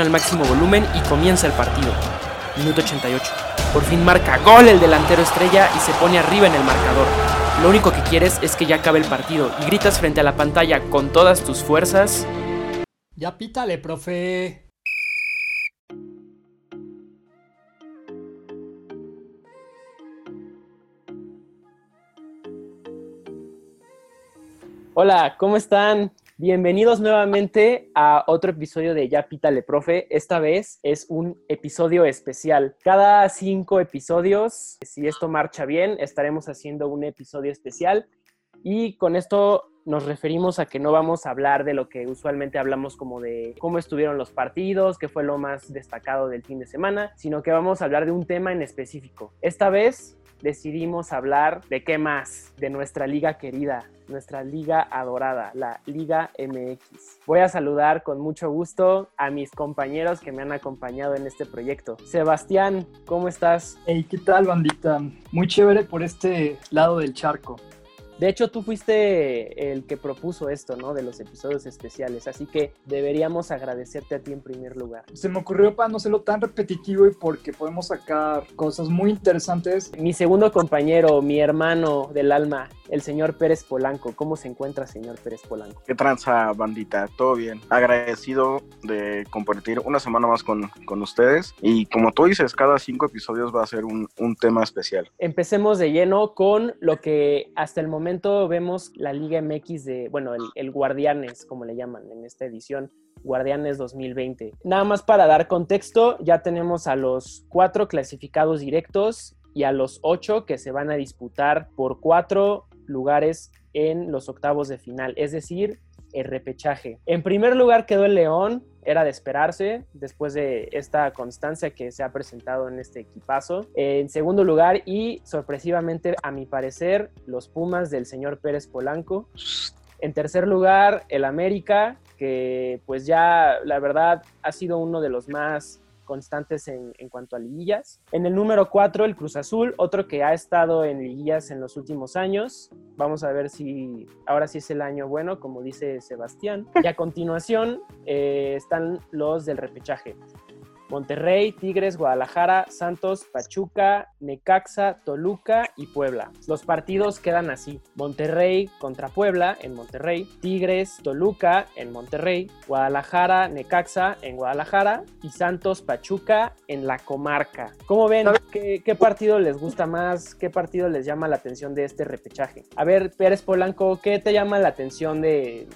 al máximo volumen y comienza el partido. Minuto 88. Por fin marca gol el delantero estrella y se pone arriba en el marcador. Lo único que quieres es que ya acabe el partido y gritas frente a la pantalla con todas tus fuerzas. Ya pítale, profe. Hola, ¿cómo están? Bienvenidos nuevamente a otro episodio de Ya Pítale Profe. Esta vez es un episodio especial. Cada cinco episodios, si esto marcha bien, estaremos haciendo un episodio especial. Y con esto nos referimos a que no vamos a hablar de lo que usualmente hablamos como de cómo estuvieron los partidos, qué fue lo más destacado del fin de semana, sino que vamos a hablar de un tema en específico. Esta vez decidimos hablar de qué más, de nuestra liga querida, nuestra liga adorada, la Liga MX. Voy a saludar con mucho gusto a mis compañeros que me han acompañado en este proyecto. Sebastián, ¿cómo estás? Hey, ¿qué tal, bandita? Muy chévere por este lado del charco. De hecho, tú fuiste el que propuso esto, ¿no? De los episodios especiales, así que deberíamos agradecerte a ti en primer lugar. Se me ocurrió para no serlo tan repetitivo y porque podemos sacar cosas muy interesantes. Mi segundo compañero, mi hermano del alma, el señor Pérez Polanco. ¿Cómo se encuentra, señor Pérez Polanco? ¿Qué tranza, bandita? ¿Todo bien? Agradecido de compartir una semana más con, con ustedes. Y como tú dices, cada cinco episodios va a ser un, un tema especial. Empecemos de lleno con lo que hasta el momento vemos la Liga MX de, bueno, el, el Guardianes, como le llaman en esta edición. Guardianes 2020. Nada más para dar contexto, ya tenemos a los cuatro clasificados directos y a los ocho que se van a disputar por cuatro lugares en los octavos de final, es decir, el repechaje. En primer lugar quedó el León, era de esperarse después de esta constancia que se ha presentado en este equipazo. En segundo lugar y sorpresivamente a mi parecer los Pumas del señor Pérez Polanco. En tercer lugar el América, que pues ya la verdad ha sido uno de los más constantes en, cuanto a liguillas. En el número 4, el Cruz Azul, otro que ha estado en liguillas en los últimos años. Vamos a ver si ahora sí es el año bueno, como dice Sebastián. Y a continuación eh, están los del repechaje. Monterrey, Tigres, Guadalajara, Santos, Pachuca, Necaxa, Toluca y Puebla. Los partidos quedan así. Monterrey contra Puebla en Monterrey, Tigres, Toluca en Monterrey, Guadalajara, Necaxa en Guadalajara y Santos, Pachuca en la comarca. ¿Cómo ven? ¿Qué, ¿Qué, partido les gusta más? ¿Qué partido les llama la atención de este repechaje? A ver, Pérez Polanco, ¿qué te llama la atención de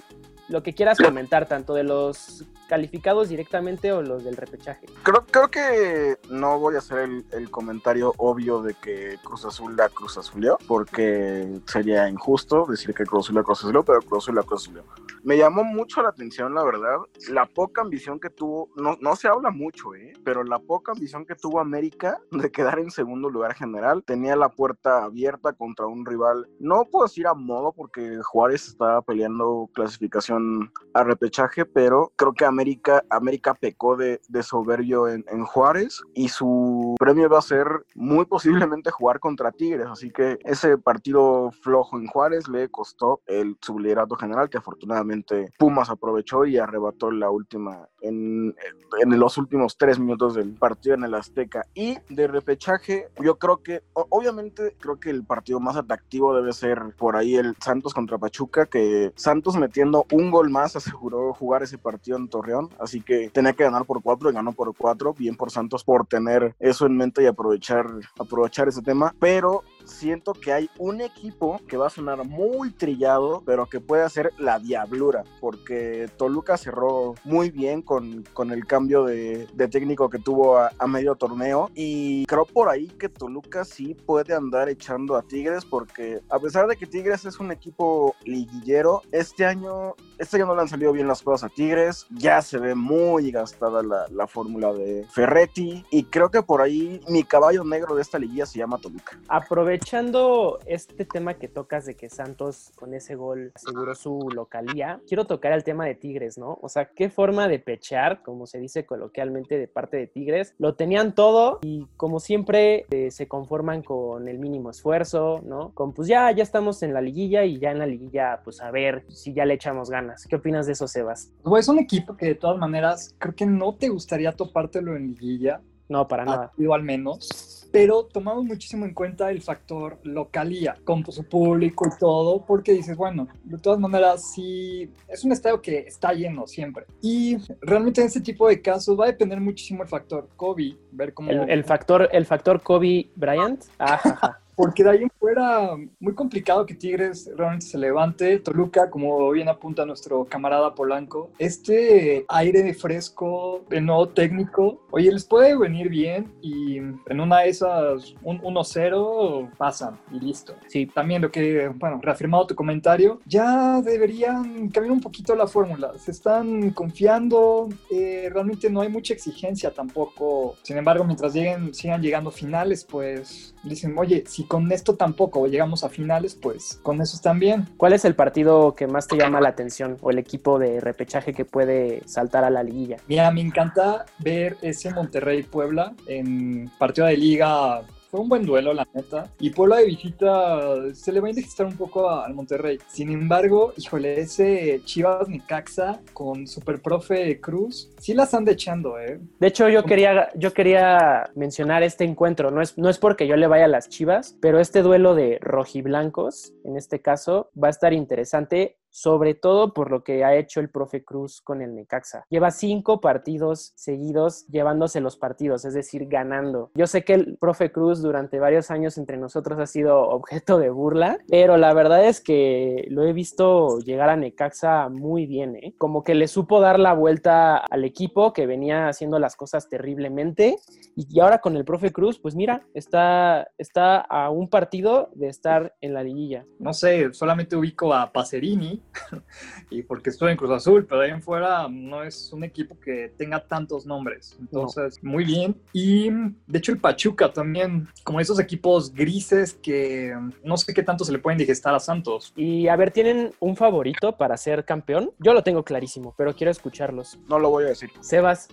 lo que quieras comentar, tanto de los calificados directamente o los del repechaje? Creo, creo que no voy a hacer el, comentario obvio de que Cruz Azul la Cruz Azulió, porque sería injusto decir que Cruz Azul la Cruz Azulió, pero Cruz Azul la Cruz Azulió. Me llamó mucho la atención, la verdad, la poca ambición que tuvo, no, no se habla mucho, ¿eh? pero la poca ambición que tuvo América de quedar en segundo lugar general. Tenía la puerta abierta contra un rival, no puedo decir a modo, porque Juárez estaba peleando clasificación a repechaje, pero creo que América, América pecó de, soberbio en, en, Juárez y su premio va a ser muy posiblemente jugar contra Tigres, así que ese partido flojo en Juárez le costó el subliderato general que afortunadamente Pumas aprovechó y arrebató la última en, en los últimos tres minutos del partido en el Azteca. Y de repechaje yo creo que obviamente creo que el partido más atractivo debe ser por ahí el Santos contra Pachuca que Santos metiendo un gol más aseguró jugar ese partido en Torreón, así que tenía que ganar por cuatro y ganó por cuatro, bien por Santos por tener eso en mente y aprovechar, aprovechar ese tema, pero siento que hay un equipo que va a sonar muy trillado, pero que puede hacer la diablura, porque Toluca cerró muy bien con, con el cambio de, de técnico que tuvo a, medio torneo y creo por ahí que Toluca sí puede andar echando a Tigres, porque a pesar de que Tigres es un equipo liguillero, este año, este año no le han salido bien las cosas a Tigres, ya se ve muy gastada la, la fórmula de Ferretti y creo que por ahí mi caballo negro de esta liguilla se llama Toluca. Aprove aprovechando este tema que tocas de que Santos con ese gol aseguró su localía, quiero tocar el tema de Tigres, ¿no? O sea, qué forma de pechear, como se dice coloquialmente de parte de Tigres. Lo tenían todo y como siempre eh, se conforman con el mínimo esfuerzo, ¿no? Con pues ya, ya estamos en la liguilla y ya en la liguilla pues a ver si ya le echamos ganas. ¿Qué opinas de eso, Sebas? Pues es un equipo que de todas maneras creo que no te gustaría topártelo en liguilla. No, para nada. Yo al menos pero tomamos muchísimo en cuenta el factor localía, con su público y todo, porque dices, bueno, de todas maneras, sí, es un estadio que está lleno siempre. Y realmente en este tipo de casos va a depender muchísimo el factor Kobe, ver cómo... El, factor, el factor Kobe Bryant. Ajá. Porque de ahí en fuera, muy complicado que Tigres realmente se levante. Toluca, como bien apunta nuestro camarada Polanco, este aire de fresco, de nuevo técnico, oye, les puede venir bien y en una de esas, un 1-0, pasan y listo. Sí, también lo que, bueno, reafirmado tu comentario, ya deberían cambiar un poquito la fórmula. Se están confiando, eh, realmente no hay mucha exigencia tampoco. Sin embargo, mientras lleguen, sigan llegando finales, pues dicen, oye, si con esto tampoco llegamos a finales, pues con eso están bien. ¿Cuál es el partido que más te llama la atención o el equipo de repechaje que puede saltar a la liguilla? Mira, me encanta ver ese Monterrey-Puebla en partido de liga fue un buen duelo, la neta. Y Puebla de visita se le va a indigestar un poco al Monterrey. Sin embargo, híjole, ese Chivas Nicaxa con Super Profe Cruz, sí las anda echando, ¿eh? De hecho, yo quería, yo quería mencionar este encuentro. No es, no es porque yo le vaya a las Chivas, pero este duelo de rojiblancos, en este caso, va a estar interesante sobre todo por lo que ha hecho el profe Cruz con el Necaxa. Lleva cinco partidos seguidos llevándose los partidos, es decir, ganando. Yo sé que el profe Cruz durante varios años entre nosotros ha sido objeto de burla, pero la verdad es que lo he visto llegar a Necaxa muy bien, ¿eh? como que le supo dar la vuelta al equipo que venía haciendo las cosas terriblemente y ahora con el profe Cruz, pues mira, está, está a un partido de estar en la liguilla. No sé, solamente ubico a Pacerini y porque estoy en Cruz Azul, pero ahí en fuera no es un equipo que tenga tantos nombres. Entonces, muy bien. Y de hecho el Pachuca también, como esos equipos grises que no sé qué tanto se le pueden digestar a Santos. Y a ver, ¿tienen un favorito para ser campeón? Yo lo tengo clarísimo, pero quiero escucharlos. No lo voy a decir. Sebas.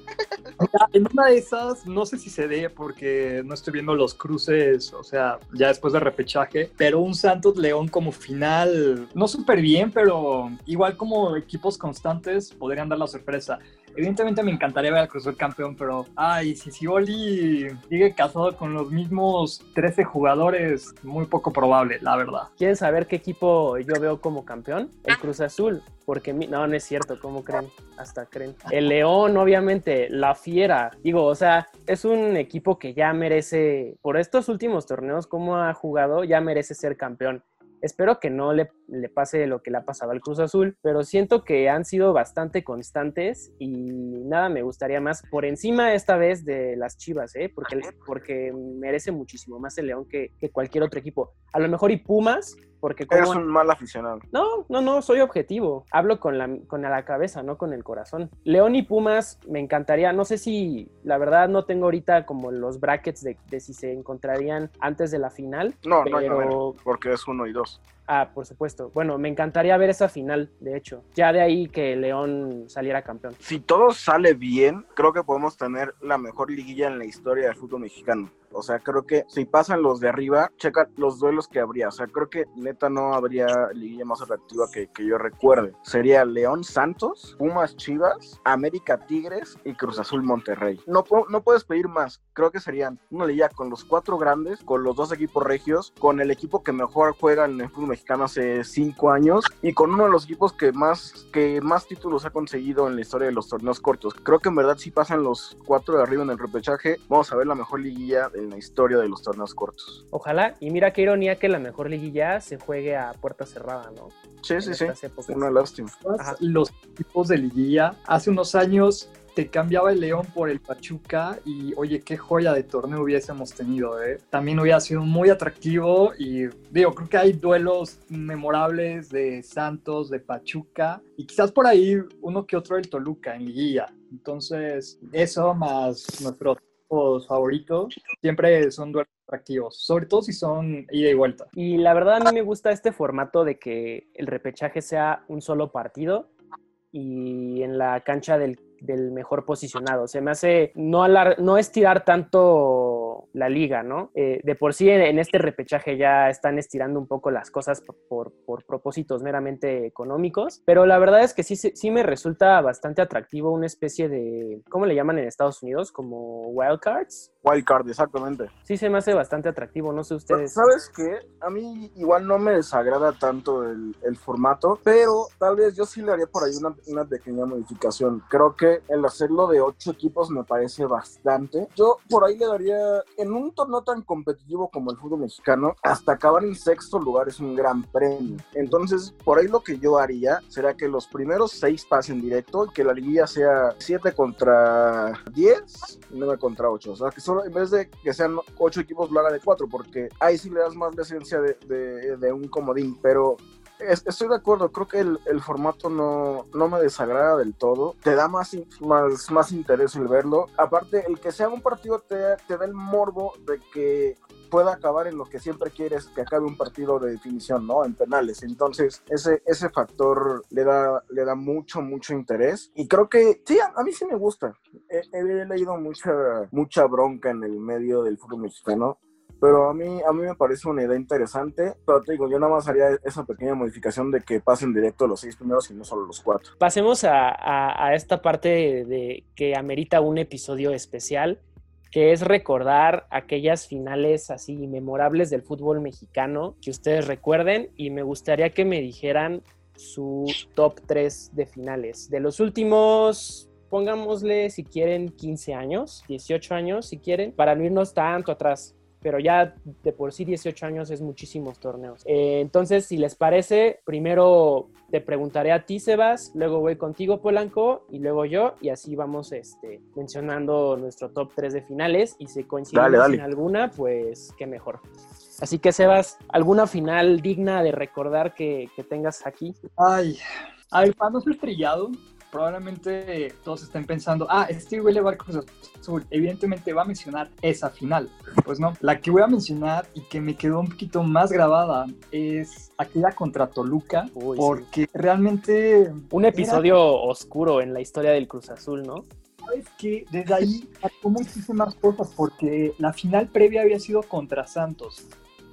en una de esas, no sé si se dé porque no estoy viendo los cruces, o sea, ya después de repechaje, pero un Santos León como final, no súper bien, pero igual como equipos constantes podrían dar la sorpresa. Evidentemente me encantaría ver al Cruz Azul campeón, pero ay, si Sioli sigue casado con los mismos 13 jugadores, muy poco probable, la verdad. ¿Quieren saber qué equipo yo veo como campeón? El Cruz Azul, porque no, no es cierto, ¿cómo creen? Hasta creen. El León, obviamente, la Fiera, digo, o sea, es un equipo que ya merece, por estos últimos torneos, como ha jugado, ya merece ser campeón. Espero que no le, le, pase lo que le ha pasado al Cruz Azul, pero siento que han sido bastante constantes y nada me gustaría más por encima esta vez de las Chivas, ¿eh? porque, porque merece muchísimo más el León que, que cualquier otro equipo. A lo mejor y Pumas, porque como... Eres un mal aficionado. No, no, no, soy objetivo. Hablo con la, con la cabeza, no con el corazón. León y Pumas me encantaría. No sé si, la verdad, no tengo ahorita como los brackets de, de si se encontrarían antes de la final. No, pero... no, porque es uno y dos. Ah, por supuesto. Bueno, me encantaría ver esa final, de hecho. Ya de ahí que León saliera campeón. Si todo sale bien, creo que podemos tener la mejor liguilla en la historia del fútbol mexicano. O sea, creo que si pasan los de arriba, checa los duelos que habría. O sea, creo que neta no habría liguilla más atractiva que, que yo recuerde. Sería León Santos, Pumas Chivas, América Tigres y Cruz Azul Monterrey. No, no puedes pedir más. Creo que serían una liguilla con los cuatro grandes, con los dos equipos regios, con el equipo que mejor juega en el fútbol mexicano hace cinco años y con uno de los equipos que más, que más títulos ha conseguido en la historia de los torneos cortos. Creo que en verdad si pasan los cuatro de arriba en el repechaje, vamos a ver la mejor liguilla en la historia de los torneos cortos. Ojalá, y mira qué ironía que la mejor liguilla se juegue a puerta cerrada, ¿no? Sí, sí, sí. Una lástima. Los equipos de liguilla, hace unos años te cambiaba el León por el Pachuca y oye, qué joya de torneo hubiésemos tenido, ¿eh? También hubiera sido muy atractivo y digo, creo que hay duelos memorables de Santos, de Pachuca y quizás por ahí uno que otro del Toluca en liguilla. Entonces, eso más nuestro favorito, siempre son duelos atractivos, sobre todo si son ida y vuelta. Y la verdad a mí me gusta este formato de que el repechaje sea un solo partido y en la cancha del, del mejor posicionado. Se me hace no, alar, no estirar tanto la liga, ¿no? Eh, de por sí en, este repechaje ya están estirando un poco las cosas por, por, propósitos meramente económicos, pero la verdad es que sí, sí me resulta bastante atractivo una especie de, ¿cómo le llaman en Estados Unidos? Como wildcards. Wildcard, exactamente. Sí, se me hace bastante atractivo, no sé ustedes. ¿Sabes qué? A mí igual no me desagrada tanto el, el formato, pero tal vez yo sí le haría por ahí una, una pequeña modificación. Creo que el hacerlo de ocho equipos me parece bastante. Yo por ahí le daría, en un torneo tan competitivo como el fútbol mexicano, hasta acabar en sexto lugar es un gran premio. Entonces, por ahí lo que yo haría será que los primeros seis pasen directo y que la liguilla sea siete contra diez y nueve contra ocho. O sea, que solo en vez de que sean ocho equipos, lo haga de cuatro, porque ahí sí le das más la esencia de, de, de un comodín. Pero estoy de acuerdo, creo que el, formato no, no me desagrada del todo, te da más, más, más interés el verlo. Aparte, el que sea un partido te, te da el morbo de que pueda acabar en lo que siempre quieres, que acabe un partido de definición, ¿no? En penales. Entonces, ese, ese factor le da, le da mucho, mucho interés. Y creo que, sí, a, mí sí me gusta. He, he, leído mucha, mucha bronca en el medio del fútbol mexicano pero a mí, a mí me parece una idea interesante. Pero te digo, yo nada más haría esa pequeña modificación de que pasen directo los seis primeros y no solo los cuatro. Pasemos a, a, esta parte de que amerita un episodio especial, que es recordar aquellas finales así memorables del fútbol mexicano que ustedes recuerden y me gustaría que me dijeran su top 3 de finales. De los últimos pongámosle si quieren 15 años, 18 años si quieren, para no irnos tanto atrás pero ya de por sí 18 años es muchísimos torneos. Eh, entonces, si les parece, primero te preguntaré a ti, Sebas, luego voy contigo, Polanco, y luego yo, y así vamos este, mencionando nuestro top 3 de finales, y si coincidimos en alguna, pues qué mejor. Así que, Sebas, ¿alguna final digna de recordar que, que tengas aquí? Ay, ay, para no ser estrellado, probablemente todos estén pensando, ah, Steve Willie va a Cruz Azul, evidentemente va a mencionar esa final. Pues no, la que voy a mencionar y que me quedó un poquito más grabada es aquella contra Toluca, porque realmente... Un episodio oscuro en la historia del Cruz Azul, ¿no? Sabes que desde ahí pasó muchísimas cosas, porque la final previa había sido contra Santos.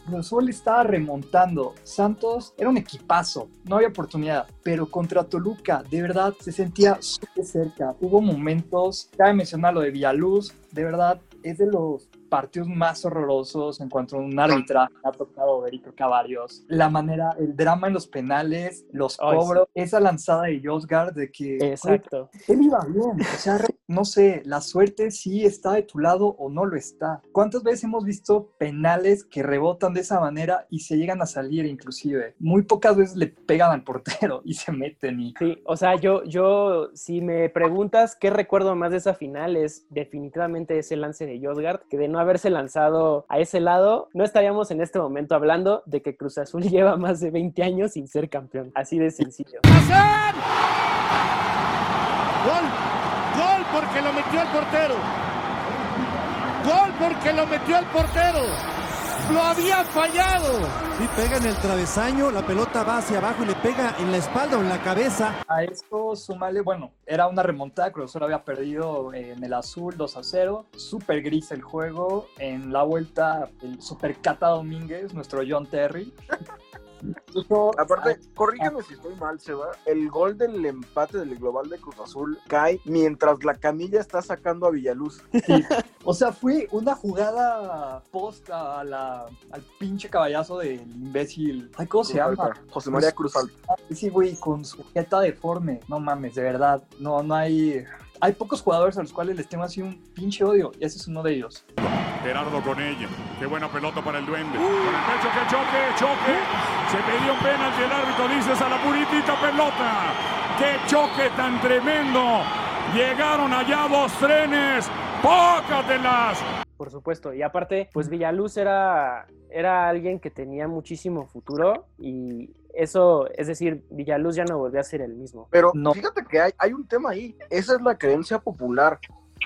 Cruz estaba remontando. Santos era un equipazo, no había oportunidad, pero contra Toluca, de verdad, se sentía súper cerca. Hubo momentos, cabe mencionar lo de Villaluz, de verdad, es de los partidos más horrorosos en cuanto a un arbitraje. Ha tocado ver y varios. La manera, el drama en los penales, los cobros, esa lanzada de Josgard de que. Exacto. él iba bien. O sea, no sé, la suerte sí está de tu lado o no lo está. ¿Cuántas veces hemos visto penales que rebotan de esa manera y se llegan a salir inclusive? Muy pocas veces le pegan al portero y se meten y... Sí, o sea, yo, yo, si me preguntas qué recuerdo más de esa final es definitivamente ese lance de Josgard, que de no haberse lanzado a ese lado, no estaríamos en este momento hablando de que Cruz Azul lleva más de 20 años sin ser campeón. Así de sencillo. ¡Gol! ¡Gol porque lo metió el portero! ¡Gol porque lo metió el portero! Lo había fallado. Y pega en el travesaño, la pelota va hacia abajo y le pega en la espalda o en la cabeza. A esto sumale, bueno, era una remontada, Cruz Azul había perdido en el azul 2 a 0, súper gris el juego, en la vuelta el super Cata Domínguez, nuestro John Terry. Aparte, corrígeme si estoy mal, Seba. El gol del empate del global de Cruz Azul cae mientras la camilla está sacando a Villaluz. O sea, fue una jugada post a la, al pinche caballazo del imbécil. Ay, ¿cómo se llama? José María Cruz Alto. Sí, güey, con su jeta deforme. No mames, de verdad. No, no hay hay pocos jugadores a los cuales les tengo así un pinche odio y ese es uno de ellos. Gerardo con ella. Qué buena pelota para el duende. Con el pecho que choque, choque. Se pidió un penalti. El árbitro dice a la puritita pelota. Qué choque tan tremendo. Llegaron allá dos trenes. Pócatelas. Por supuesto. Y aparte, pues Villaluz era, era alguien que tenía muchísimo futuro y eso, es decir, Villaluz ya no volvió a ser el mismo. Pero no. fíjate que hay, hay un tema ahí. Esa es la creencia popular.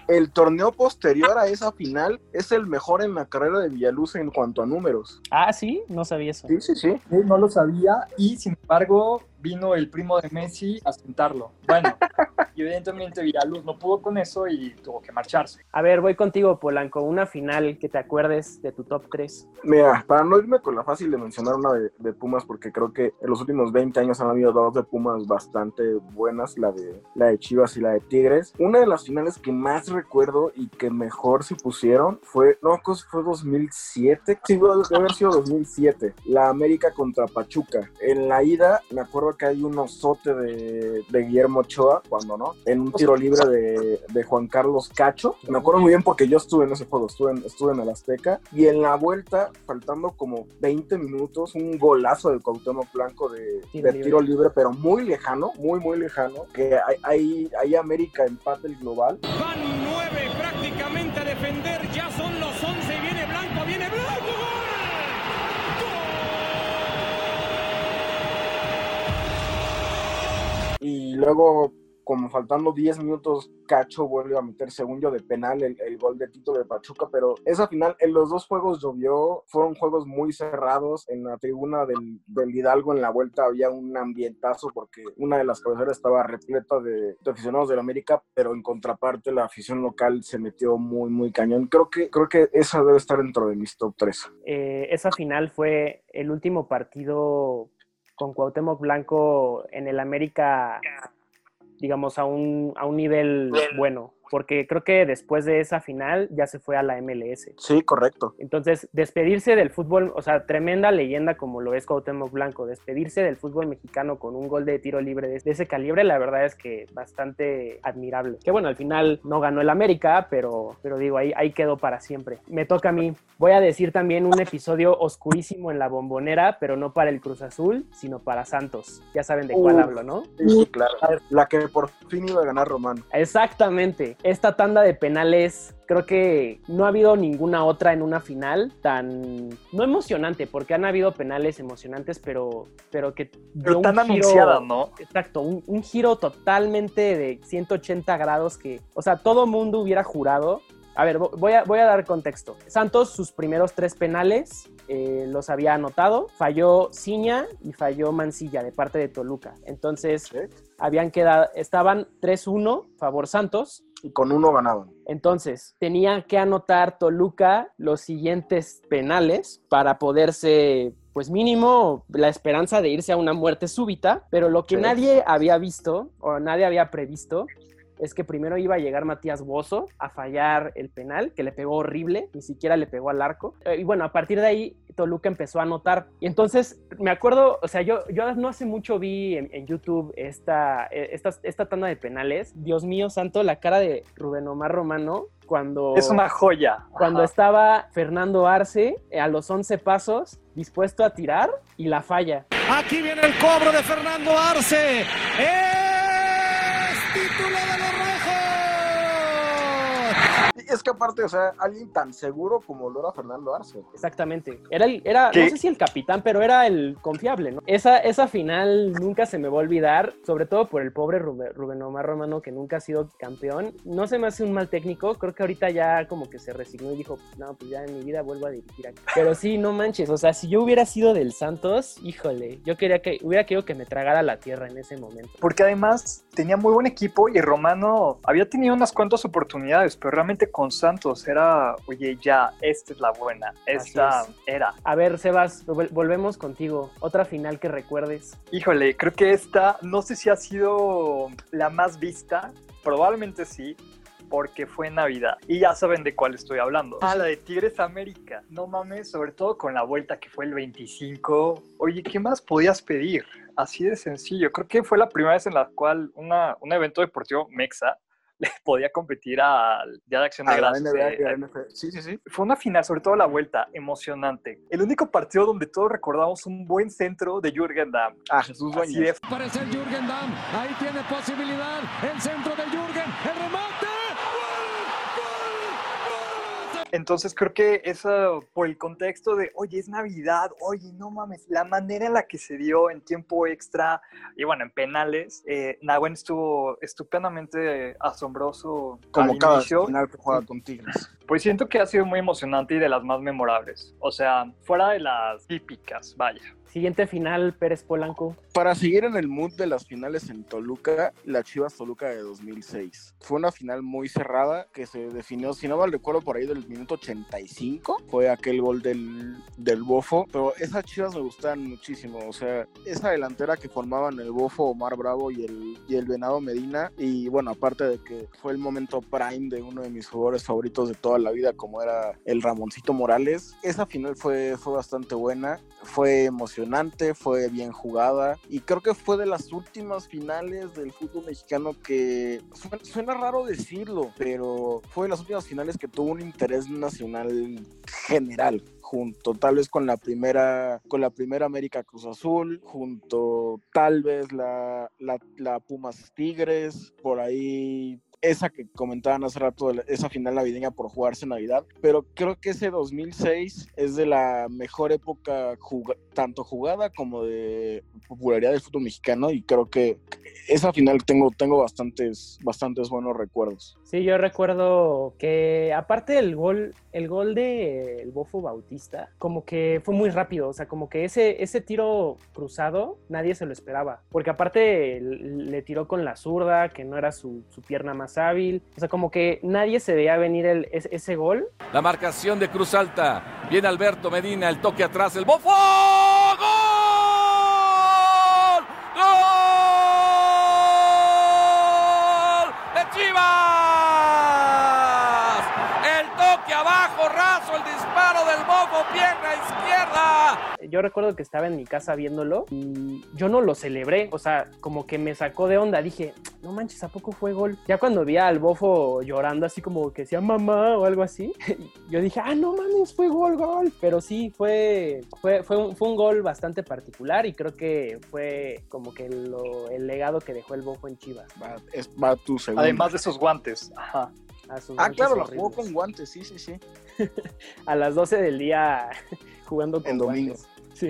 El torneo posterior a esa final es el mejor en la carrera de Villaluz en cuanto a números. Ah, sí, no sabía eso. Sí, sí, sí. No lo sabía y sin embargo vino el primo de Messi a sentarlo. Bueno, y evidentemente Villaluz no pudo con eso y tuvo que marcharse. A ver, voy contigo, Polanco. Una final que te acuerdes de tu top 3. Mira, para no irme con la fácil de mencionar una de, de Pumas, porque creo que en los últimos 20 años han habido dos de Pumas bastante buenas, la de, la de Chivas y la de Tigres. Una de las finales que más recuerdo y que mejor se pusieron fue, no, creo que fue 2007, sí, debe haber sido 2007, la América contra Pachuca. En la ida, me acuerdo que hay un osote de, de Guillermo Ochoa, cuando no, en un tiro libre de, de Juan Carlos Cacho. Me acuerdo muy bien porque yo estuve en ese juego, estuve en, estuve en el Azteca, y en la vuelta, faltando como 20 minutos, un golazo del Cuauhtémoc Blanco de Tiro de libre. tiro libre, pero muy lejano, muy, muy lejano, que ahí, ahí, ahí América empata el global. Van nueve prácticamente a defender, luego, como faltando 10 minutos, Cacho vuelve a meter, según yo, de penal el, el gol de Tito de Pachuca. Pero esa final, en los dos juegos llovió, fueron juegos muy cerrados. En la tribuna del, del Hidalgo, en la vuelta, había un ambientazo porque una de las cabeceras estaba repleta de, de aficionados del América, pero en contraparte, la afición local se metió muy, muy cañón. Creo que, creo que esa debe estar dentro de mis top 3. Eh, esa final fue el último partido con Cuauhtémoc Blanco en el América, digamos, a un, a un nivel bueno. Porque creo que después de esa final ya se fue a la MLS. Sí, correcto. Entonces, despedirse del fútbol, o sea, tremenda leyenda como lo es Cuauhtémoc Blanco, despedirse del fútbol mexicano con un gol de tiro libre de, ese calibre, la verdad es que bastante admirable. Que bueno, al final no ganó el América, pero, pero digo, ahí, ahí quedó para siempre. Me toca a mí. Voy a decir también un episodio oscurísimo en la bombonera, pero no para el Cruz Azul, sino para Santos. Ya saben de cuál hablo, ¿no? Sí, sí, claro. La que por fin iba a ganar Román. Exactamente. Esta tanda de penales, creo que no ha habido ninguna otra en una final tan, no emocionante, porque han habido penales emocionantes, pero, pero que... Pero tan anunciada, ¿no? Exacto, un, un giro totalmente de 180 grados que, o sea, todo mundo hubiera jurado. A ver, vo- voy a, voy a dar contexto. Santos, sus primeros tres penales eh, los había anotado. Falló Ciña y falló Mancilla de parte de Toluca. Entonces, ¿sí? habían quedado, estaban 3-1 favor Santos. Y con uno ganaban. Entonces, tenía que anotar Toluca los siguientes penales para poderse, pues mínimo, la esperanza de irse a una muerte súbita. Pero lo que Sí. nadie había visto o nadie había previsto es que primero iba a llegar Matías Bozo a fallar el penal, que le pegó horrible, ni siquiera le pegó al arco. Eh, y bueno, a partir de ahí Toluca empezó a anotar. Y entonces me acuerdo, o sea, yo, yo no hace mucho vi en, en YouTube esta, eh, esta, esta tanda de penales. Dios mío santo, la cara de Rubén Omar Romano cuando... Es una joya. Cuando Ajá. estaba Fernando Arce eh, a los 11 pasos, dispuesto a tirar y la falla. Aquí viene el cobro de Fernando Arce. Es título de los es que aparte, o sea, alguien tan seguro como lo era Fernando Arce. Exactamente. Era, el, era ¿Qué? no sé si el capitán, pero era el confiable, ¿no? Esa, esa final nunca se me va a olvidar, sobre todo por el pobre Rubén, Rubén Omar Romano, que nunca ha sido campeón. No se me hace un mal técnico, creo que ahorita ya como que se resignó y dijo, no, pues ya en mi vida vuelvo a dirigir aquí. Pero sí, no manches, o sea, si yo hubiera sido del Santos, híjole, yo quería que, hubiera querido que me tragara la tierra en ese momento. Porque además tenía muy buen equipo y Romano había tenido unas cuantas oportunidades, pero realmente con Santos era, oye, ya, esta es la buena, esta era. A ver, Sebas, vol- volvemos contigo. Otra final que recuerdes. Híjole, creo que esta, no sé si ha sido la más vista, probablemente sí, porque fue Navidad. Y ya saben de cuál estoy hablando. Ah, la de Tigres América. No mames, sobre todo con la vuelta que fue el 25. Oye, ¿qué más podías pedir? Así de sencillo. Creo que fue la primera vez en la cual una, un evento deportivo mexa le podía competir al Día de Acción de A la Gracias. NBA eh, y a la NFL. Sí, sí, sí. fue una final, sobre todo la vuelta, emocionante. El único partido donde todos recordamos un buen centro de Jürgen Damm. Ah, Jesús Dueñas. de Parece el Jürgen Damm. Ahí tiene posibilidad. El centro de Jürgen. El remate. Entonces creo que eso, por el contexto de, oye, es Navidad, oye, no mames, la manera en la que se dio en tiempo extra y bueno, en penales, eh, Nahuen estuvo estupendamente asombroso Como al cada inicio. final que juega con Tigres. Pues siento que ha sido muy emocionante y de las más memorables. O sea, fuera de las típicas, vaya. Siguiente final, Pérez Polanco. Para seguir en el mood de las finales en Toluca, la Chivas Toluca de 2006. Fue una final muy cerrada que se definió, si no mal recuerdo, por ahí del minuto 85. Fue aquel gol del, del Bofo. Pero esas Chivas me gustaban muchísimo. O sea, esa delantera que formaban el Bofo, Omar Bravo y el, y el Venado Medina. Y bueno, aparte de que fue el momento prime de uno de mis jugadores favoritos de toda la vida, como era el Ramoncito Morales. Esa final fue, fue bastante buena. Fue emocionante, fue bien jugada. Y creo que fue de las últimas finales del fútbol mexicano que suena, raro decirlo, pero fue de las últimas finales que tuvo un interés nacional general junto tal vez con la primera con la primera América Cruz Azul junto tal vez la, la Pumas Tigres por ahí esa que comentaban hace rato, esa final navideña por jugarse Navidad, pero creo que ese 2006 es de la mejor época, tanto jugada como de popularidad del fútbol mexicano y creo que esa final tengo, tengo bastantes, bastantes buenos recuerdos. Sí, yo recuerdo que aparte del gol, el gol de el Bofo Bautista, como que fue muy rápido, o sea, como que ese, ese tiro cruzado nadie se lo esperaba, porque aparte le tiró con la zurda, que no era su, su pierna hábil, o sea, como que nadie se veía venir el, ese, gol. La marcación de Cruz Alta, viene Alberto Medina, el toque atrás, el Bofo. Pierna izquierda. Yo recuerdo que estaba en mi casa viéndolo y yo no lo celebré, o sea, como que me sacó de onda, dije, no manches, ¿a poco fue gol? Ya cuando vi al Bofo llorando así como que decía mamá o algo así, yo dije, ah, no mames, fue gol, gol. Pero sí, fue, fue, fue, un, fue un gol bastante particular y creo que fue como que lo, el legado que dejó el Bofo en Chivas. Va, es, va tu segundo. Además de esos guantes. Ajá. Ah, claro, lo jugó con guantes, sí, sí, sí. a las 12 del día jugando con en domingo. guantes. Sí.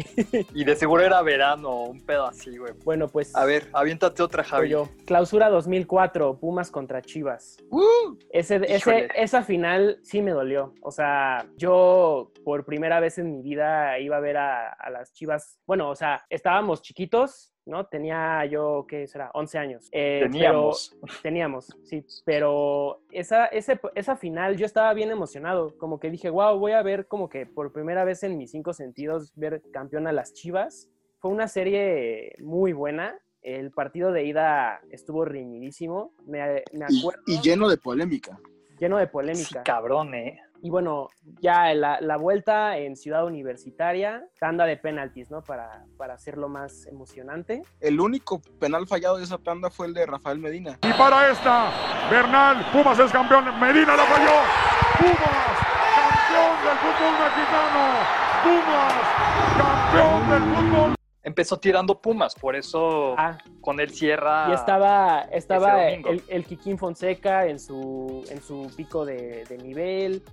Y de seguro era verano, un pedo así, güey. Bueno, pues A ver, aviéntate otra, Javi. yo. Clausura 2004, Pumas contra Chivas. ¡Uh! Ese, ese, esa final sí me dolió. O sea, yo por primera vez en mi vida iba a ver a, a las Chivas. Bueno, o sea, estábamos chiquitos, ¿no? Tenía yo, ¿qué será? 11 años. Eh, Teníamos. pero- teníamos, sí. Pero esa, ese, esa final yo estaba bien emocionado. Como que dije, wow, voy a ver como que por primera vez en mis cinco sentidos ver campeón a las Chivas. Fue una serie muy buena. El partido de ida estuvo reñidísimo. Me, me Y, acuerdo y lleno de polémica. lleno de Sí, polémica. cabrón, eh. Y bueno, ya la, la vuelta en Ciudad Universitaria, tanda de penaltis, ¿no? Para, para hacerlo más emocionante. El único penal fallado de esa tanda fue el de Rafael Medina. Y para esta, Bernal, Pumas es campeón, Medina la falló. Pumas, campeón del fútbol mexicano. Pumas, campeón del fútbol. Empezó tirando Pumas, por eso Ah, con él cierra. y estaba, estaba el, el Kikín Fonseca en su, en su pico de, de nivel.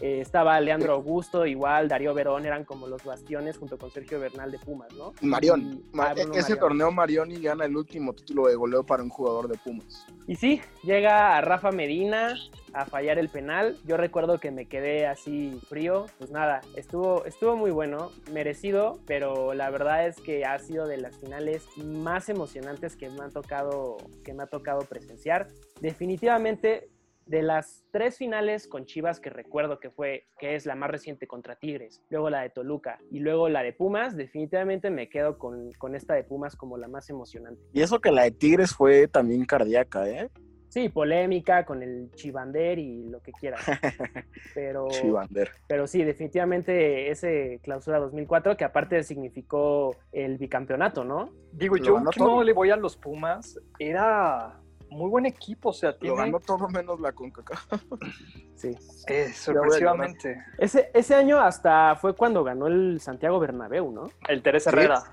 Eh, estaba Leandro Augusto, igual, Darío Verón, eran como los bastiones junto con Sergio Bernal de Pumas, ¿no? Marión. Y- Ma- ah, Bruno ese torneo Marioni gana el último título de goleo para un jugador de Pumas. Y sí, llega a Rafa Medina a fallar el penal. Yo recuerdo que me quedé así frío. Pues nada, estuvo, estuvo muy bueno, merecido, pero la verdad es que ha sido de las finales más emocionantes que me han tocado, que me ha tocado presenciar. Definitivamente de las tres finales con Chivas que recuerdo que fue, que es la más reciente contra Tigres, luego la de Toluca y luego la de Pumas, definitivamente me quedo con, con esta de Pumas como la más emocionante. Y eso que la de Tigres fue también cardíaca, ¿eh? Sí, polémica con el Chivander y lo que quieras. Pero, Chivander. pero sí, definitivamente ese clausura 2004, que aparte significó el bicampeonato, ¿no? Digo, yo no todo. le voy a los Pumas, era muy buen equipo, o sea, Lo tiene ganó todo menos la CONCACAF. Sí. eh, sorpresivamente. Ese, ese año hasta fue cuando ganó el Santiago Bernabéu, ¿no? El Teresa Sí.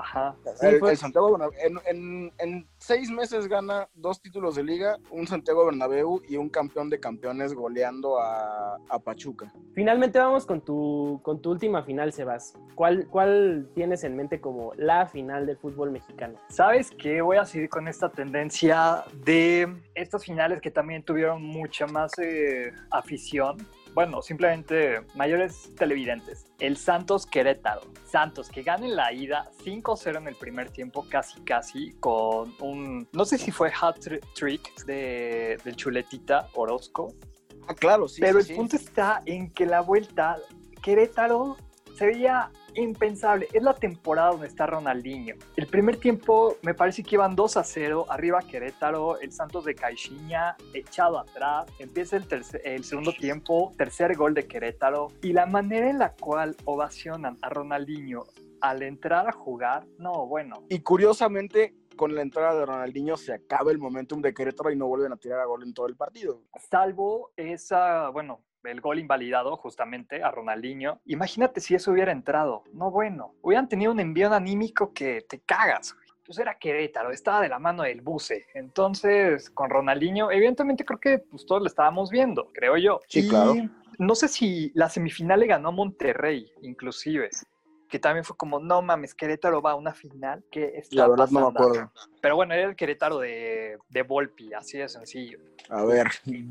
Ajá. Sí, el, Santiago Bernabéu, en, en- en seis meses gana dos títulos de liga, un Santiago Bernabéu y un campeón de campeones goleando a, a Pachuca. Finalmente vamos con tu, con tu última final, Sebas. ¿Cuál, ¿Cuál tienes en mente como la final del fútbol mexicano? ¿Sabes qué? Voy a seguir con esta tendencia de estas finales que también tuvieron mucha más eh, afición. Bueno, simplemente mayores televidentes. El Santos Querétaro. Santos que gana en la ida 5-0 en el primer tiempo, casi casi, con un, no sé si fue hat trick de, del chuletita Orozco. Ah, claro, sí. Pero sí, el sí. punto está en que la vuelta, Querétaro se veía impensable. Es la temporada donde está Ronaldinho. El primer tiempo me parece que iban 2 a 0, arriba Querétaro, el Santos de Caixinha echado atrás. Empieza el, tercer- el segundo tiempo, tercer gol de Querétaro. Y la manera en la cual ovacionan a Ronaldinho al entrar a jugar, no, bueno. Y curiosamente, con la entrada de Ronaldinho se acaba el momentum de Querétaro y no vuelven a tirar a gol en todo el partido. Salvo esa, bueno, el gol invalidado justamente a Ronaldinho. Imagínate si eso hubiera entrado. No, bueno, hubieran tenido un envío anímico que te cagas. güey. Pues era Querétaro, estaba de la mano del buce. Entonces, con Ronaldinho, evidentemente creo que pues, todos lo estábamos viendo, creo yo. Sí, claro. No sé si la semifinal le ganó a Monterrey, inclusive. Que también fue como, no mames, Querétaro va a una final. que está La verdad no me acuerdo. acá?" Pero bueno, era el Querétaro de, de Volpi, así de sencillo. A ver,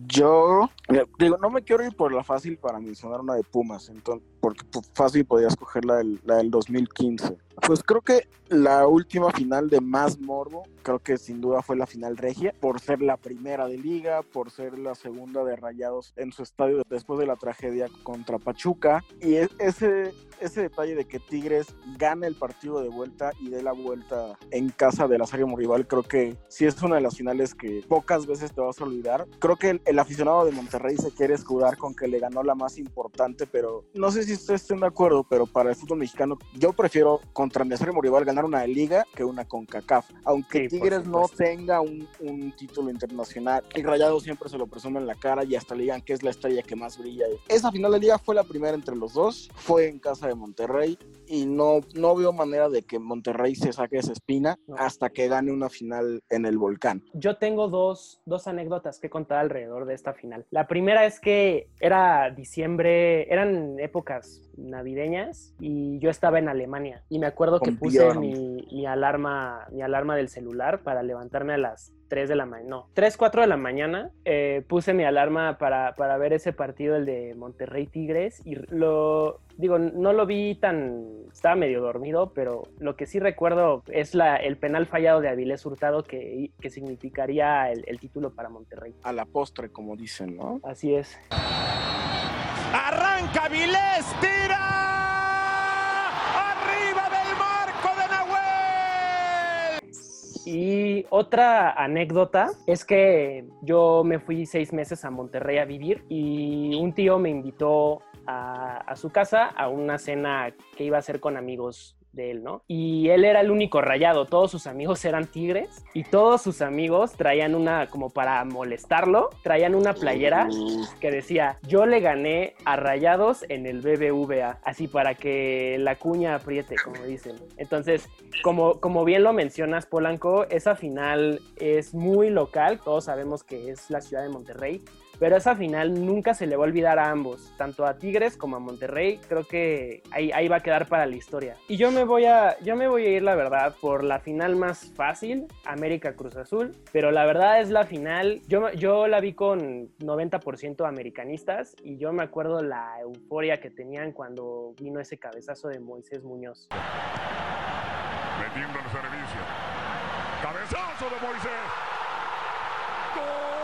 yo digo, no me quiero ir por la fácil para mencionar una de Pumas, entonces, porque fácil podía escoger la del, la del 2015. Pues creo que la última final de más morbo, creo que sin duda fue la final regia, por ser la primera de liga, por ser la segunda de Rayados en su estadio después de la tragedia contra Pachuca, y e- ese, ese detalle de que Tigres gane el partido de vuelta y dé la vuelta en casa del acérrimo rival, creo que sí es una de las finales que pocas veces te vas a olvidar. Creo que el, el aficionado de Monterrey se quiere escudar con que le ganó la más importante, pero no sé si ustedes estén de acuerdo, pero para el fútbol mexicano yo prefiero contra mi acérrimo rival ganar una de liga que una con CACAF. Aunque Sí, Tigres no tenga un, un título internacional, el Rayado siempre se lo presume en la cara y hasta le digan que es la estrella que más brilla. Esa final de liga fue la primera entre los dos, fue en casa de Monterrey y no, no veo manera de que Monterrey se saque esa espina hasta que gane una final en el volcán. Yo tengo dos, dos anécdotas que contar alrededor de esta final. La primera es que era diciembre, eran épocas navideñas y yo estaba en Alemania y me acuerdo que Con puse mi, mi alarma, mi alarma del celular para levantarme a las 3 de la mañana, no, 3, 4 de la mañana, eh, puse mi alarma para, para ver ese partido, el de Monterrey Tigres, y lo, digo, no lo vi tan, estaba medio dormido, pero lo que sí recuerdo es la, el penal fallado de Avilés Hurtado que, que significaría el, el título para Monterrey. A la postre, como dicen, ¿no? Así es. Arranca Vilés, tira. Otra anécdota es que yo me fui seis meses a Monterrey a vivir y un tío me invitó a, su casa a una cena que iba a hacer con amigos de él, ¿no? Y él era el único rayado, todos sus amigos eran tigres y todos sus amigos traían una, como para molestarlo, traían una playera que decía, yo le gané a Rayados en el BBVA, así para que la cuña apriete, como dicen. Entonces, como, como bien lo mencionas, Polanco, esa final es muy local, todos sabemos que es la ciudad de Monterrey, pero esa final nunca se le va a olvidar a ambos, tanto a Tigres como a Monterrey, creo que ahí, ahí va a quedar para la historia. Y yo me voy a, yo me voy a ir, la verdad, por la final más fácil, América Cruz Azul, pero la verdad es la final, yo, yo la vi con 90% americanistas y yo me acuerdo la euforia que tenían cuando vino ese cabezazo de Moisés Muñoz. Cabezazo de Moisés. ¡Gol!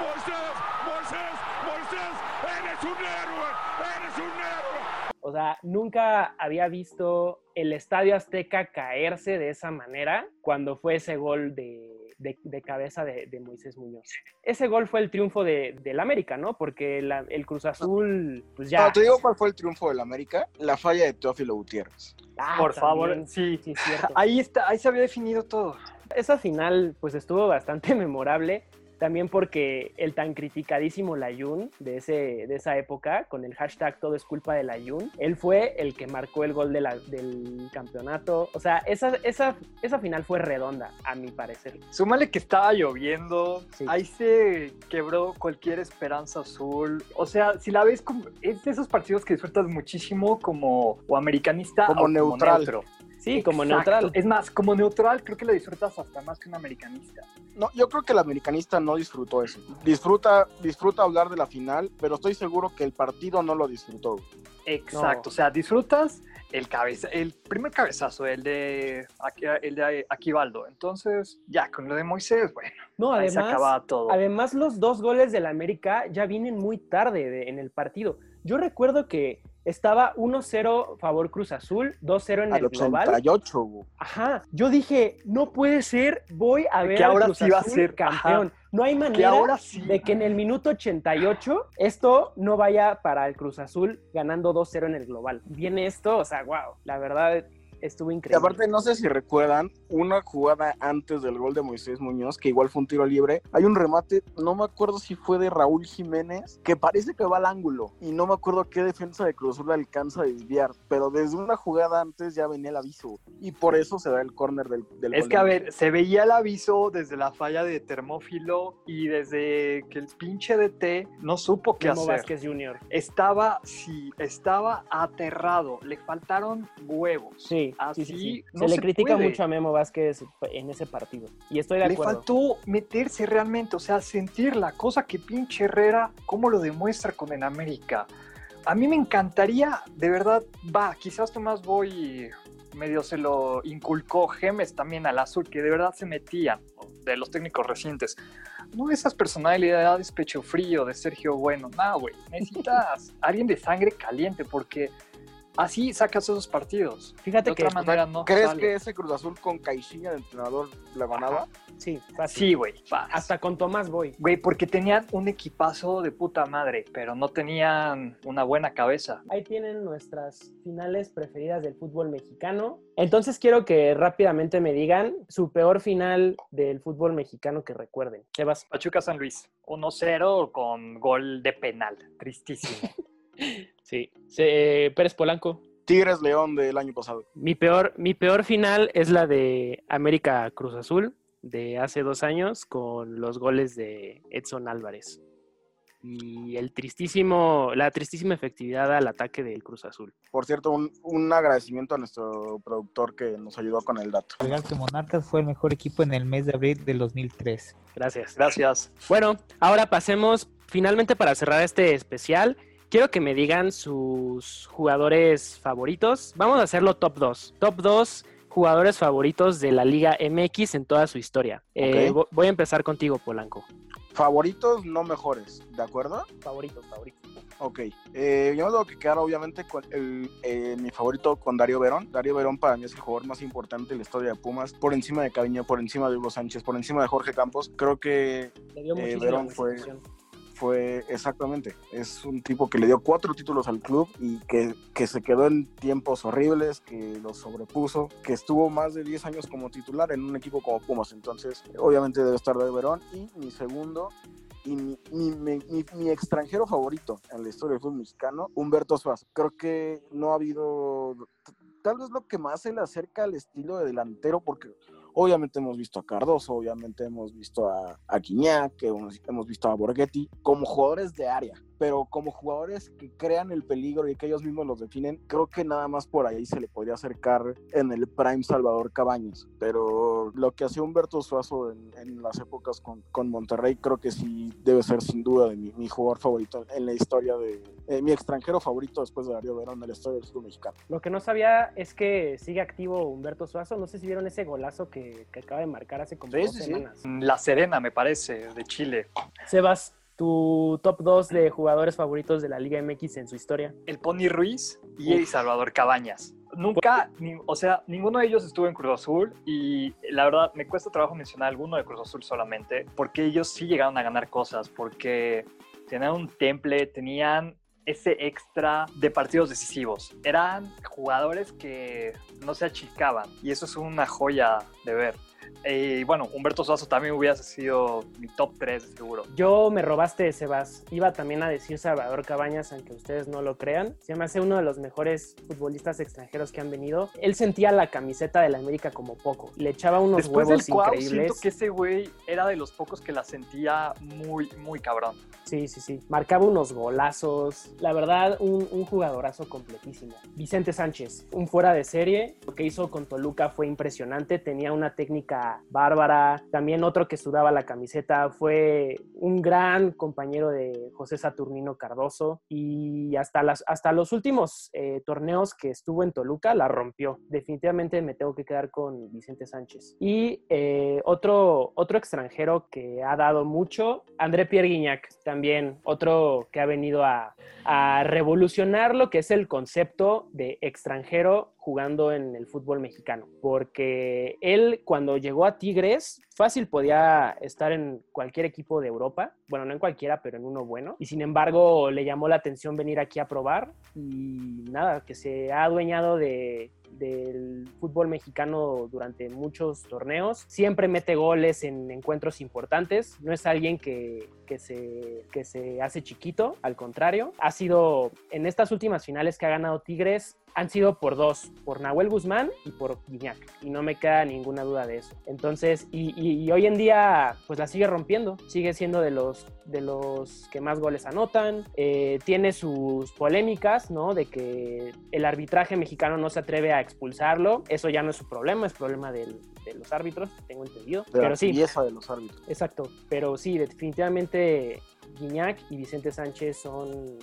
Moisés, Moisés, Moisés, eres un héroe, eres un héroe. O sea, nunca había visto el Estadio Azteca caerse de esa manera cuando fue ese gol de, de- de cabeza de, de Moisés Muñoz. Ese gol fue el triunfo de, del América, ¿no? Porque la- el Cruz Azul, pues ya. No, te digo cuál fue el triunfo del América, la falla de Teófilo Gutiérrez. Ah, Por favor, sí. Sí, cierto. Ahí está, ahí se había definido todo. Esa final, pues estuvo bastante memorable. También porque el tan criticadísimo Layun de, ese, de esa época, con el hashtag todo es culpa de Layun, él fue el que marcó el gol de la- del campeonato. O sea, esa, esa, esa final fue redonda, a mi parecer. Súmale que estaba lloviendo, Sí. ahí se quebró cualquier esperanza azul. O sea, si la ves como, es de esos partidos que disfrutas muchísimo como o americanista Como o neutral. neutro. Sí, como neutral. Es más, como neutral creo que lo disfrutas hasta más que un americanista. No, yo creo que el americanista no disfrutó eso. Disfruta, disfruta hablar de la final, pero estoy seguro que el partido no lo disfrutó. Exacto, No. o sea, disfrutas el cabeza, el primer cabezazo, el de el de Aquivaldo. Entonces, ya con lo de Moisés, bueno, No, ahí se además, acaba todo. además los dos goles del América ya vienen muy tarde de- en el partido. Yo recuerdo que estaba 1-0 favor Cruz Azul, 2-0 en Al el global. 88, güey. Ajá, yo dije, no puede ser, voy a ver Que ahora Cruz sí va a Azul ser, campeón. No hay que manera ahora sí. de que en el minuto 88 esto no vaya para el Cruz Azul ganando 2-0 en el global. Viene esto, o sea, wow, la verdad estuvo Y increíble. aparte, no sé si recuerdan, una jugada antes del gol de Moisés Muñoz, que igual fue un tiro libre, hay un remate, no me acuerdo si fue de Raúl Jiménez, que parece que va al ángulo, y no me acuerdo qué defensa de Cruz Azul alcanza a desviar, pero desde una jugada antes ya venía el aviso, y por eso se da el córner del, del Es gol que, de a ver, se veía el aviso desde la falla de Termófilo y desde que el pinche DT no supo qué Memo hacer. Vázquez Jr. Estaba, sí, estaba aterrado. Le faltaron huevos. Sí, Así sí, sí, sí. no se le critica puede. mucho a Memo Vázquez en ese partido. Y estoy de Le acuerdo. faltó meterse realmente, o sea, sentir la cosa que pinche Herrera, cómo lo demuestra con el América. A mí me encantaría, de verdad, va, quizás Tomás Boy medio se lo inculcó Gemes también al azul, que de verdad se metían, de los técnicos recientes. No esas personalidades pecho frío de Sergio Bueno, no, güey, necesitas alguien de sangre caliente, porque así sacas esos partidos. Fíjate De que otra manera no. ¿Crees sale. que ese Cruz Azul con Caixinha de entrenador la ganaba? sí, fácil. Sí, güey. Hasta con Tomás voy. Güey, porque tenían un equipazo de puta madre, pero no tenían una buena cabeza. Ahí tienen nuestras finales preferidas del fútbol mexicano. Entonces quiero que rápidamente me digan su peor final del fútbol mexicano que recuerden. Sebas. Pachuca San Luis, 1-0 con gol de penal. Tristísimo. Sí. Se- Pérez Polanco. Tigres León del año pasado. Mi peor, mi peor final es la de América Cruz Azul de hace dos años con los goles de Edson Álvarez. Y el tristísimo, la tristísima efectividad al ataque del Cruz Azul. Por cierto, un, un agradecimiento a nuestro productor que nos ayudó con el dato. Real que Monarcas fue el mejor equipo en el mes de abril del 2003. Gracias. Gracias. Bueno, ahora pasemos finalmente para cerrar este especial. Quiero que me digan sus jugadores favoritos. Vamos a hacerlo top 2. Top 2 jugadores favoritos de la Liga MX en toda su historia. Eh, voy a empezar contigo, Polanco. Favoritos, no mejores, ¿de acuerdo? Favoritos, favoritos. Ok, eh, yo me tengo que quedar obviamente con el, eh, mi favorito con Darío Verón. Darío Verón para mí es el jugador más importante de la historia de Pumas, por encima de Caviño, por encima de Hugo Sánchez, por encima de Jorge Campos. Creo que Eh, Verón fue-. Fue exactamente, es un tipo que le dio cuatro títulos al club y que, que se quedó en tiempos horribles, que los sobrepuso, que estuvo más de 10 años como titular en un equipo como Pumas. Entonces, obviamente debe estar Darío Verón. Y mi segundo y mi extranjero favorito en la historia del fútbol mexicano, Humberto Suazo. Creo que no ha habido, tal vez lo que más se le acerca al estilo de delantero, porque obviamente hemos visto a Cardoso, obviamente hemos visto a, a Guiñac, hemos, visto a Borghetti, como jugadores de área, pero como jugadores que crean el peligro y que ellos mismos los definen, creo que nada más por ahí se le podría acercar en el prime Salvador Cabañas, pero lo que hacía Humberto Suazo en, en las épocas con, con Monterrey, creo que sí debe ser sin duda de mi, mi jugador favorito en la historia de, eh, mi extranjero favorito después de Darío Verón en la historia del fútbol mexicano. Lo que no sabía es que sigue activo Humberto Suazo. No sé si vieron ese golazo que, que acaba de marcar hace como Sí, dos sí, sí. semanas. La Serena, me parece, de Chile. Sebas, tu top 2 de jugadores favoritos de la Liga MX en su historia. El Pony Ruiz y el Salvador Cabañas. Nunca, ni- o sea, ninguno de ellos estuvo en Cruz Azul y la verdad me cuesta trabajo mencionar alguno de Cruz Azul solamente, porque ellos sí llegaron a ganar cosas, porque tenían un temple, tenían ese extra de partidos decisivos. Eran jugadores que no se achicaban y eso es una joya de ver. Y bueno, Humberto Suazo también hubiese sido mi top 3, seguro. Yo me robaste, Sebas. Iba también a decir Salvador Cabañas, aunque ustedes no lo crean. Se me hace uno de los mejores futbolistas extranjeros que han venido. Él sentía la camiseta de la América como poco. Le echaba unos Después huevos del increíbles. siento que ese güey era de los pocos que la sentía muy, muy cabrón. Sí, sí, sí. Marcaba unos golazos. La verdad, un, un jugadorazo completísimo. Vicente Sánchez, un fuera de serie. Lo que hizo con Toluca fue impresionante. Tenía una técnica bárbara. También otro que sudaba la camiseta fue un gran compañero de José Saturnino Cardoso. Y hasta, hasta los últimos eh, torneos que estuvo en Toluca la rompió. Definitivamente me tengo que quedar con Vicente Sánchez. Y eh, otro, otro extranjero que ha dado mucho, André Pierre Guignac, también otro que ha venido a, a revolucionar lo que es el concepto de extranjero jugando en el fútbol mexicano, porque él cuando llegó a Tigres, fácil podía estar en cualquier equipo de Europa, bueno, no en cualquiera, pero en uno bueno, y sin embargo le llamó la atención venir aquí a probar y nada, que se ha adueñado de, del fútbol mexicano durante muchos torneos. Siempre mete goles en encuentros importantes. No es alguien que, que, se, que se hace chiquito, al contrario. Ha sido en estas últimas finales que ha ganado Tigres, han sido por dos, por Nahuel Guzmán y por Guiñac. Y no me queda ninguna duda de eso. Entonces, y, y- y hoy en día, pues la sigue rompiendo. Sigue siendo de los, de los que más goles anotan. Eh, tiene sus polémicas, ¿no? De que el arbitraje mexicano no se atreve a expulsarlo. Eso ya no es su problema, es problema del- de los árbitros, tengo entendido. De la Pero sí, pieza de los árbitros. Exacto, pero sí, definitivamente Guiñac y Vicente Sánchez son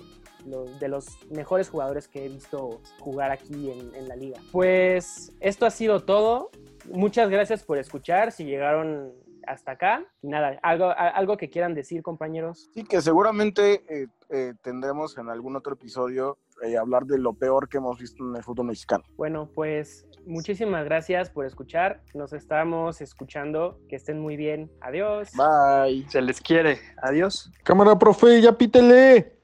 los, de los mejores jugadores que he visto jugar aquí en, en la liga. Pues esto ha sido todo. Muchas gracias por escuchar. Si llegaron hasta acá, y nada, algo, algo que quieran decir, compañeros. Sí, que seguramente eh, eh, tendremos en algún otro episodio eh, hablar de lo peor que hemos visto en el fútbol mexicano. Bueno, pues muchísimas gracias por escuchar. Nos estamos escuchando. Que estén muy bien. Adiós. Bye. Se les quiere. Adiós. Cámara, profe, ya pítele.